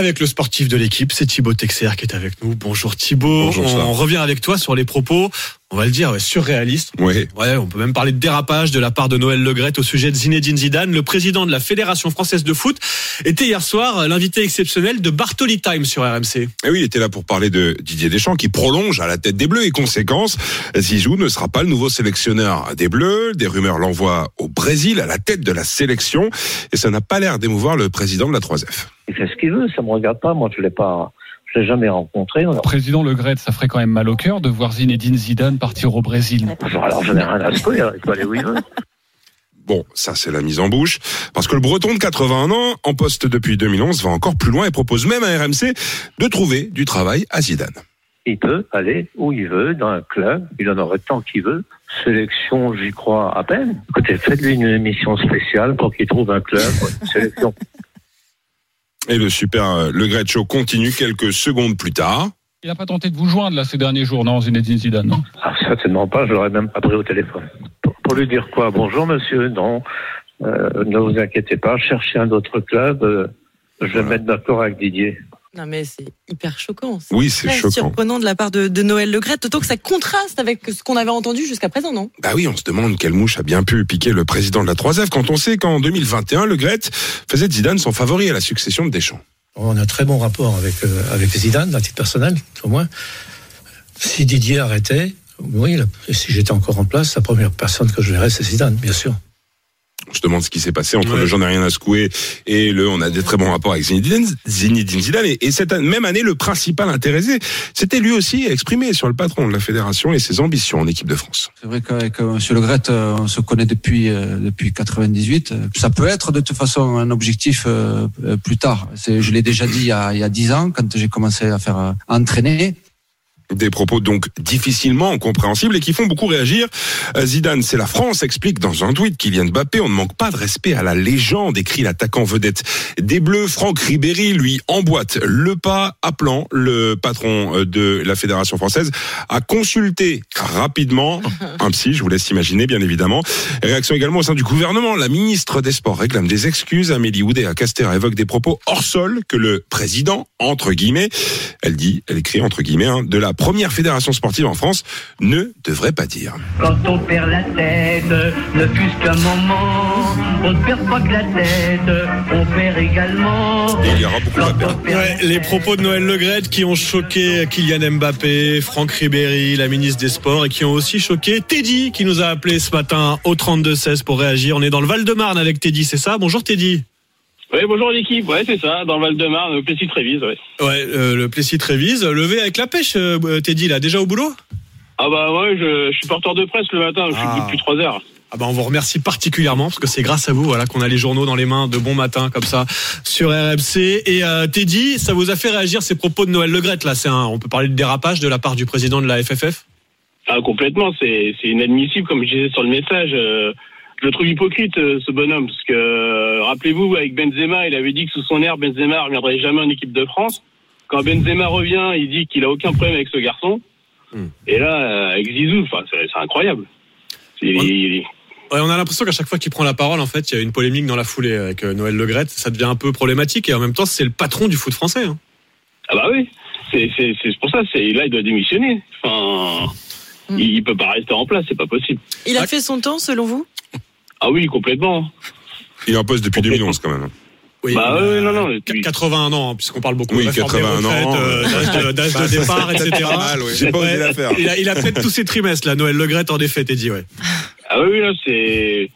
Avec le sportif de l'équipe, c'est Thibaut Texer qui est avec nous. Bonjour Thibaut. Bonjour, on revient avec toi sur les propos, on va le dire, ouais, surréalistes. Oui. Ouais, on peut même parler de dérapage de la part de Noël Legrette au sujet de Zinedine Zidane. Le président de la Fédération française de foot était hier soir l'invité exceptionnel de Bartoli Time sur RMC. Et oui, il était là pour parler de Didier Deschamps qui prolonge à la tête des Bleus et conséquence, Zizou ne sera pas le nouveau sélectionneur des Bleus. Des rumeurs l'envoient au Brésil à la tête de la sélection et ça n'a pas l'air d'émouvoir le président de la 3F. Il fait ce qu'il veut, ça me regarde pas. Moi, je l'ai pas, je l'ai jamais rencontré. Alors, Président Le Gret, ça ferait quand même mal au cœur de voir Zinedine Zidane partir au Brésil. alors je n'ai rien à secouer. Il peut aller où il veut. Bon, ça c'est la mise en bouche, parce que le Breton de 81 ans, en poste depuis 2011, va encore plus loin et propose même à RMC de trouver du travail à Zidane. Il peut aller où il veut, dans un club. Il en aurait tant qu'il veut. Sélection, j'y crois à peine. Écoutez, faites-lui une émission spéciale pour qu'il trouve un club, une sélection. Et le super euh, Le Gret Show continue quelques secondes plus tard. Il n'a pas tenté de vous joindre là ces derniers jours, non, Zinedine Zidane, non? Alors, certainement pas, je l'aurais même pas pris au téléphone. Pour, pour lui dire quoi? Bonjour monsieur, non, euh, ne vous inquiétez pas, cherchez un autre club. euh, je vais me mettre d'accord avec Didier. Non mais c'est hyper choquant. Oui, c'est choquant. surprenant de la part de, de Noël Legrette, d'autant que ça contraste avec ce qu'on avait entendu jusqu'à présent, non? Bah oui, on se demande quelle mouche a bien pu piquer le président de la 3F quand on sait qu'en 2021, Le Gret faisait de Zidane son favori à la succession de Deschamps. On a un très bon rapport avec, euh, avec Zidane, à titre personnel, au moins. Si Didier arrêtait, oui, si j'étais encore en place, la première personne que je verrais, c'est Zidane, bien sûr. On se demande ce qui s'est passé entre Ouais. le j'en ai rien à secouer et le on a des très bons rapports avec Zinedine, Zinedine Zidane. Et, et cette même année, le principal intéressé, c'était lui aussi exprimé sur le patron de la fédération et ses ambitions en équipe de France. C'est vrai qu'avec Monsieur Le Gret, euh, on se connaît depuis euh, depuis 98. Euh, Ça peut être de toute façon un objectif euh, plus tard. Je l'ai déjà dit il y a il y a dix ans quand j'ai commencé à faire euh, entraîner. Des propos donc difficilement compréhensibles et qui font beaucoup réagir. Euh, Zidane, c'est la France, explique dans un tweet Kylian Mbappé, on ne manque pas de respect à la légende, écrit l'attaquant vedette des Bleus. Franck Ribéry, lui, emboîte le pas, appelant le patron euh, de la Fédération française à consulter rapidement un psy, je vous laisse imaginer, bien évidemment. Réaction également au sein du gouvernement. La ministre des Sports réclame des excuses. Amélie Oudéa Castéra évoque des propos hors sol que le président, entre guillemets, elle dit, elle écrit entre guillemets, hein, de la première fédération sportive en France, ne devrait pas dire. Quand on perd la tête, ne fût-ce qu'un moment, on ne perd pas que la tête, on perd également. Et il y aura beaucoup à perdre. Ouais, les propos de Noël Legrette qui ont choqué Kylian Mbappé, Franck Ribéry, la ministre des Sports, et qui ont aussi choqué Teddy, qui nous a appelé ce matin au 32-16 pour réagir. On est dans le Val-de-Marne avec Teddy, c'est ça? Bonjour Teddy. Oui, bonjour l'équipe. Ouais, c'est ça, dans le Val-de-Marne, au Plessis-Trévise, ouais. Ouais, euh, le Plessis Trévise, levé avec la pêche, euh, Teddy, là, déjà au boulot? Ah bah ouais, je, je suis porteur de presse le matin, je suis Ah. depuis trois heures. Ah bah on vous remercie particulièrement parce que c'est grâce à vous voilà qu'on a les journaux dans les mains de bon matin comme ça sur RMC et euh, Teddy ça vous a fait réagir ces propos de Noël Legrette là c'est un on peut parler de dérapage de la part du président de la FFF Ah, complètement, c'est c'est inadmissible, comme je disais sur le message. Je le trouve hypocrite, euh, ce bonhomme, parce que, euh, rappelez-vous, avec Benzema, il avait dit que sous son air, Benzema ne reviendrait jamais en équipe de France. Quand Benzema revient, il dit qu'il a aucun problème avec ce garçon. Hmm. Et là, euh, avec Zizou, enfin, c'est incroyable. Il- On- il- Ouais, on a l'impression qu'à chaque fois qu'il prend la parole en fait il y a une polémique dans la foulée avec Noël Legrette ça devient un peu problématique et en même temps c'est le patron du foot français hein. Ah bah oui, c'est pour ça. C'est là il doit démissionner. Enfin, Mm. il, il peut pas rester en place, c'est pas possible. Il a Ah. fait son temps, selon vous? Ah oui, complètement. Il est en poste depuis 2011 quand même. hein. Oui, Bah ouais, non, non, qu- puis- 81 ans, hein, puisqu'on parle beaucoup Oui, de réforme 81 des retraites, ans, euh, d'âge de, Bah, départ, etc. pas mal, ouais. J'ai pas osé Ouais, la faire. Il a, il a peut-être tous ses trimestres, là, Noël Legrette, en effet, Teddy, ouais. Ah oui, oui, là c'est.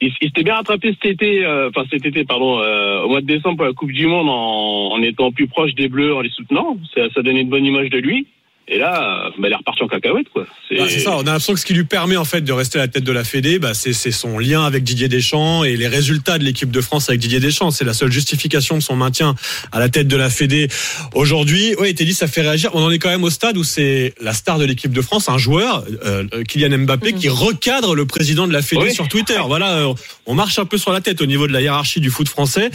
Il, il s'était bien rattrapé cet été, euh, enfin cet été, pardon, euh, au mois de décembre pour la Coupe du Monde en, en étant plus proche des Bleus, en les soutenant. Ça, ça donnait une bonne image de lui. Et là, euh, bah, il est reparti en cacahuète, quoi. Ah, c'est ça, on a l'impression que ce qui lui permet en fait de rester à la tête de la Fédé, bah, c'est c'est son lien avec Didier Deschamps et les résultats de l'équipe de France avec Didier Deschamps. C'est la seule justification de son maintien à la tête de la Fédé aujourd'hui. Oui, Teddy, ça fait réagir. On en est quand même au stade où c'est la star de l'équipe de France, un joueur, euh, Kylian Mbappé, qui recadre le président de la Fédé Oui. sur Twitter. Voilà, euh, on marche un peu sur la tête au niveau de la hiérarchie du foot français.